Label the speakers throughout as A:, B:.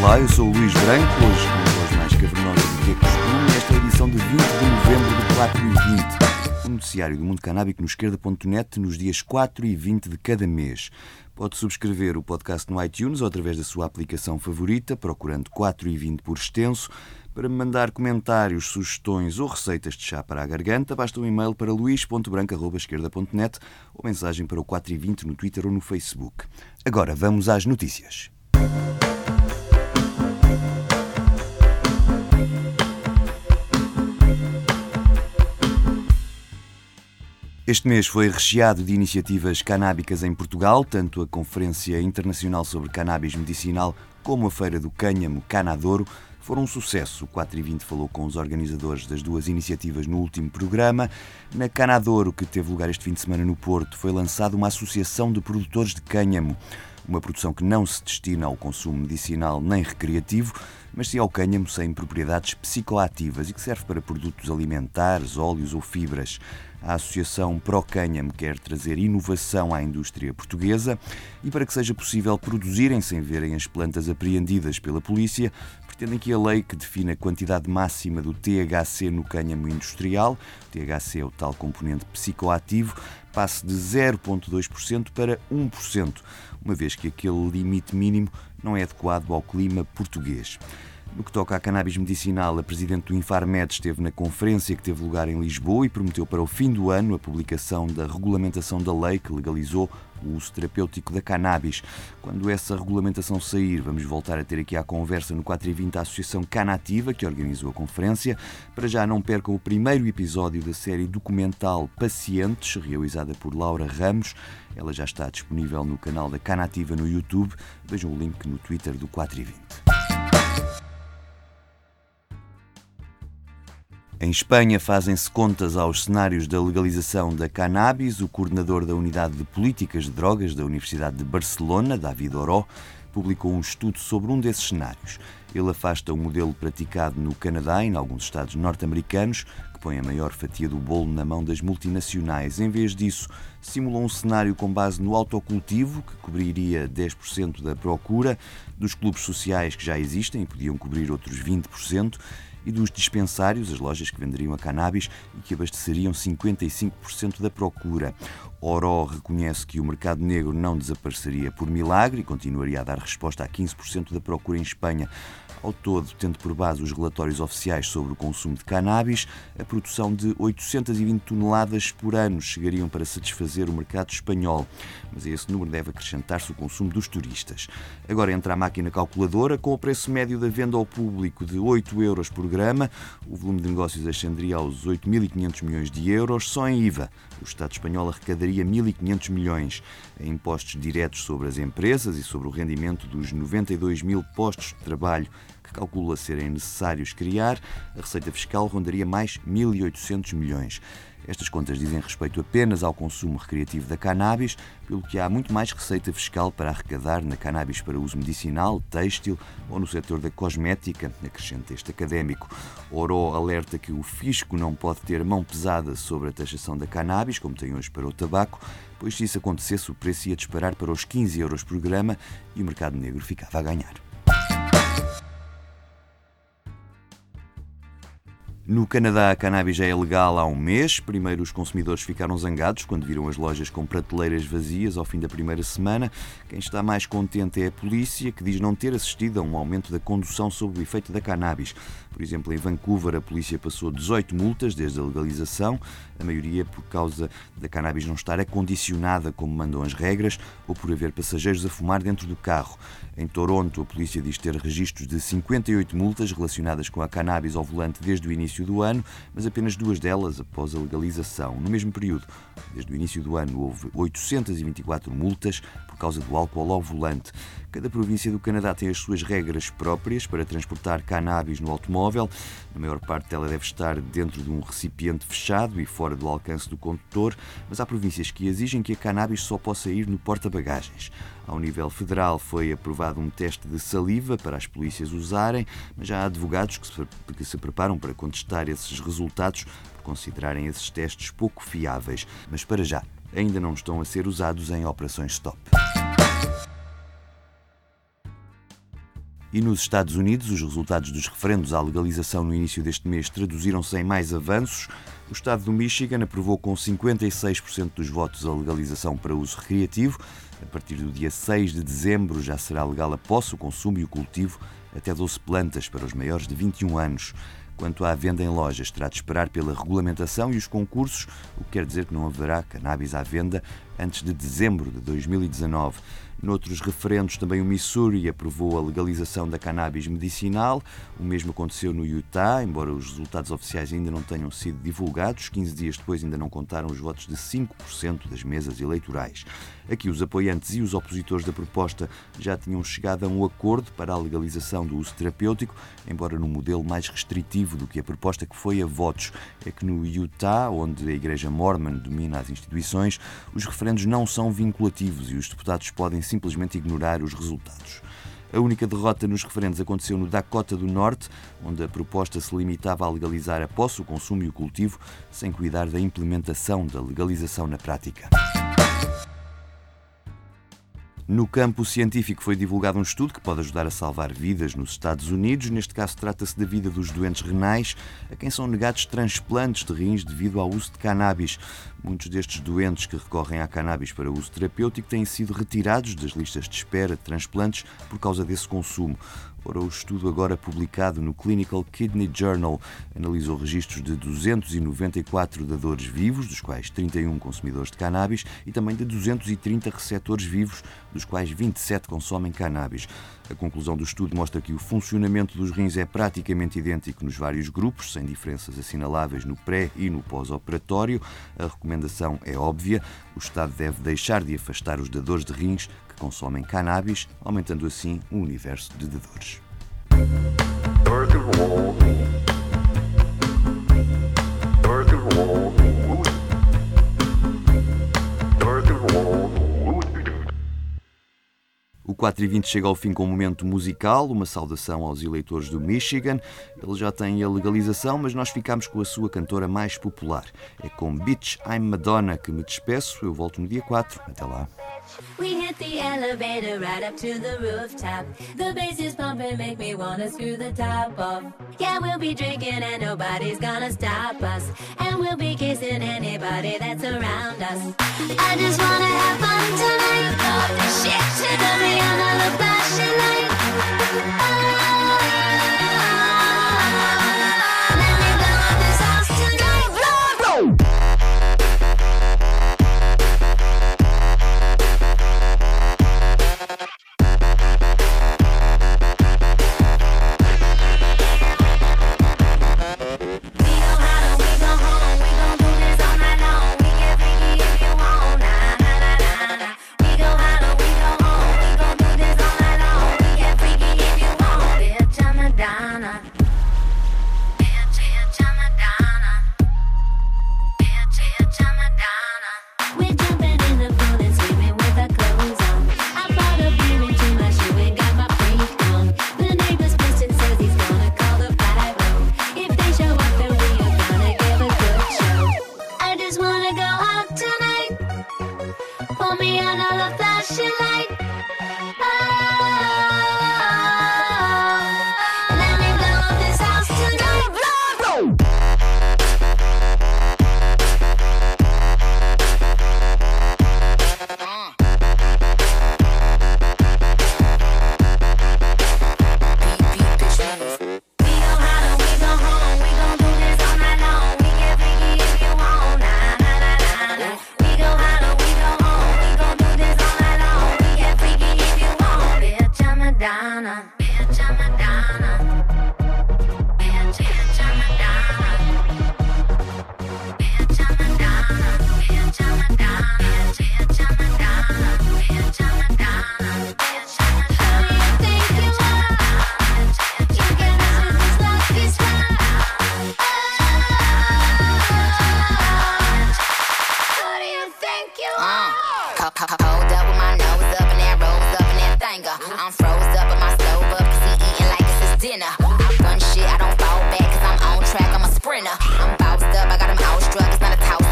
A: Olá, eu sou o Luís Branco, hoje com uma voz mais cavernosa do que é costume, esta edição de 20 de novembro de 4 e 20. O noticiário do Mundo Canábico no esquerda.net nos dias 4 e 20 de cada mês. Pode subscrever o podcast no iTunes ou através da sua aplicação favorita, procurando 4 e 20 por extenso. Para me mandar comentários, sugestões ou receitas de chá para a garganta, basta um e-mail para luís.branco.esquerda.net ou mensagem para o 4 e 20 no Twitter ou no Facebook. Agora vamos às notícias. Este mês foi recheado de iniciativas canábicas em Portugal, tanto a Conferência Internacional sobre Cannabis Medicinal como a Feira do Cânhamo Canadouro foram um sucesso. O 4 e 20 falou com os organizadores das duas iniciativas no último programa. Na Canadouro, que teve lugar este fim de semana no Porto, foi lançada uma associação de produtores de cânhamo, uma produção que não se destina ao consumo medicinal nem recreativo, mas sim ao cânhamo sem propriedades psicoativas e que serve para produtos alimentares, óleos ou fibras. A Associação Procânhamo quer trazer inovação à indústria portuguesa e, para que seja possível produzirem sem verem as plantas apreendidas pela polícia, pretendem que a lei que define a quantidade máxima do THC no cânhamo industrial, o THC é o tal componente psicoativo, passe de 0,2% para 1%, uma vez que aquele limite mínimo não é adequado ao clima português. No que toca à cannabis medicinal, a presidente do Infarmed esteve na conferência que teve lugar em Lisboa e prometeu para o fim do ano a publicação da regulamentação da lei que legalizou o uso terapêutico da cannabis. Quando essa regulamentação sair, vamos voltar a ter aqui à conversa no 4 e 20 a Associação Canativa, que organizou a conferência. Para já não percam o primeiro episódio da série documental Pacientes, realizada por Laura Ramos. Ela já está disponível no canal da Canativa no YouTube. Vejam o link no Twitter do 4 e 20. Em Espanha fazem-se contas aos cenários da legalização da cannabis. O coordenador da Unidade de Políticas de Drogas da Universidade de Barcelona, David Oró, publicou um estudo sobre um desses cenários. Ele afasta o modelo praticado no Canadá e em alguns estados norte-americanos, que põe a maior fatia do bolo na mão das multinacionais. Em vez disso, simulou um cenário com base no autocultivo, que cobriria 10% da procura, dos clubes sociais que já existem e podiam cobrir outros 20%, e dos dispensários, as lojas que venderiam a cannabis e que abasteceriam 55% da procura. Oró reconhece que o mercado negro não desapareceria por milagre e continuaria a dar resposta a 15% da procura em Espanha. Ao todo, tendo por base os relatórios oficiais sobre o consumo de cannabis, a produção de 820 toneladas por ano chegariam para satisfazer o mercado espanhol. Mas a esse número deve acrescentar-se o consumo dos turistas. Agora entra a máquina calculadora, com o preço médio da venda ao público de 8 euros por grama, o volume de negócios ascenderia aos 8.500 milhões de euros, só em IVA. O Estado espanhol arrecadaria 1.500 milhões em impostos diretos sobre as empresas e sobre o rendimento dos 92 mil postos de trabalho que calcula serem necessários criar, a receita fiscal rondaria mais 1.800 milhões. Estas contas dizem respeito apenas ao consumo recreativo da cannabis, pelo que há muito mais receita fiscal para arrecadar na cannabis para uso medicinal, têxtil ou no setor da cosmética, acrescenta este académico. Oro alerta que o fisco não pode ter mão pesada sobre a taxação da cannabis, como tem hoje para o tabaco, pois se isso acontecesse, o preço ia disparar para os 15 euros por grama e o mercado negro ficava a ganhar. No Canadá, a cannabis é legal há um mês. Primeiro, os consumidores ficaram zangados quando viram as lojas com prateleiras vazias ao fim da primeira semana. Quem está mais contente é a polícia, que diz não ter assistido a um aumento da condução sob o efeito da cannabis. Por exemplo, em Vancouver, a polícia passou 18 multas desde a legalização, a maioria por causa da cannabis não estar acondicionada como mandam as regras ou por haver passageiros a fumar dentro do carro. Em Toronto, a polícia diz ter registros de 58 multas relacionadas com a cannabis ao volante desde o início do ano, mas apenas duas delas após a legalização. No mesmo período, desde o início do ano, houve 824 multas por causa do álcool ao volante. Cada província do Canadá tem as suas regras próprias para transportar cannabis no automóvel. Na maior parte dela deve estar dentro de um recipiente fechado e fora do alcance do condutor, mas há províncias que exigem que a cannabis só possa ir no porta-bagagens. Ao nível federal foi aprovado um teste de saliva para as polícias usarem, mas já há advogados que se, que se preparam para contestar esses resultados por considerarem esses testes pouco fiáveis. Mas para já, ainda não estão a ser usados em operações stop. E nos Estados Unidos, os resultados dos referendos à legalização no início deste mês traduziram-se em mais avanços. O estado do Michigan aprovou com 56% dos votos a legalização para uso recreativo. A partir do dia 6 de dezembro já será legal a posse, o consumo e o cultivo até 12 plantas para os maiores de 21 anos. Quanto à venda em lojas, terá de esperar pela regulamentação e os concursos, o que quer dizer que não haverá cannabis à venda antes de dezembro de 2019. Noutros referendos, também o Missouri aprovou a legalização da cannabis medicinal. O mesmo aconteceu no Utah, embora os resultados oficiais ainda não tenham sido divulgados. 15 dias depois ainda não contaram os votos de 5% das mesas eleitorais. Aqui, os apoiantes e os opositores da proposta já tinham chegado a um acordo para a legalização do uso terapêutico, embora num modelo mais restritivo do que a proposta que foi a votos. É que no Utah, onde a Igreja Mormon domina as instituições, os referendos não são vinculativos e os deputados podem simplesmente ignorar os resultados. A única derrota nos referendos aconteceu no Dakota do Norte, onde a proposta se limitava a legalizar a posse, o consumo e o cultivo, sem cuidar da implementação da legalização na prática. No campo científico foi divulgado um estudo que pode ajudar a salvar vidas nos Estados Unidos. Neste caso, trata-se da vida dos doentes renais, a quem são negados transplantes de rins devido ao uso de cannabis. Muitos destes doentes que recorrem à cannabis para uso terapêutico têm sido retirados das listas de espera de transplantes por causa desse consumo. Ora, o estudo agora publicado no Clinical Kidney Journal analisou registros de 294 dadores vivos, dos quais 31 consumidores de cannabis, e também de 230 receptores vivos, dos quais 27 consomem cannabis. A conclusão do estudo mostra que o funcionamento dos rins é praticamente idêntico nos vários grupos, sem diferenças assinaláveis no pré e no pós-operatório. A recomendação é óbvia: o Estado deve deixar de afastar os dadores de rins consomem cannabis, aumentando assim o universo de dadores. O 4 e 20 chega ao fim com um momento musical, uma saudação aos eleitores do Michigan. Ele já tem a legalização, mas nós ficamos com a sua cantora mais popular. É com Bitch I'm Madonna que me despeço. Eu volto no dia 4. Até lá. We hit the elevator right up to the rooftop. The bass is pumping, make me wanna screw the top off. Yeah, we'll be drinking and nobody's gonna stop us. And we'll be kissing anybody that's around us. I just wanna have fun tonight. Pop this shit to the Rihanna, look flashing light.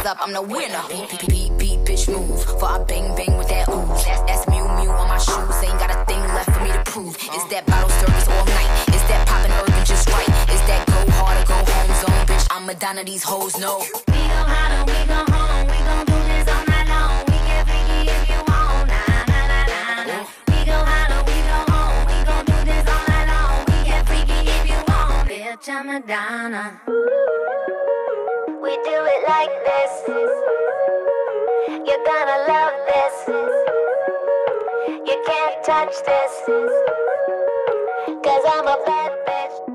A: Up, I'm the winner. Beat, beat, bitch, move. For I bang, bang with that ooze. That's, that's Mew Mew on my shoes. Ain't got a thing left for me to prove.
B: Is that bottle service all night? Is that poppin' urban just right? Is that go hard or go home zone, bitch? I'm Madonna, these hoes know. We go hard we go home. We gon' do this all night long. We get freaky if you want. We go hard we go. We gon' do this all night long. We get freaky if you want. Bitch, I'm Madonna. We do it like this. You're gonna love this. You can't touch this. Cause I'm a bad bitch.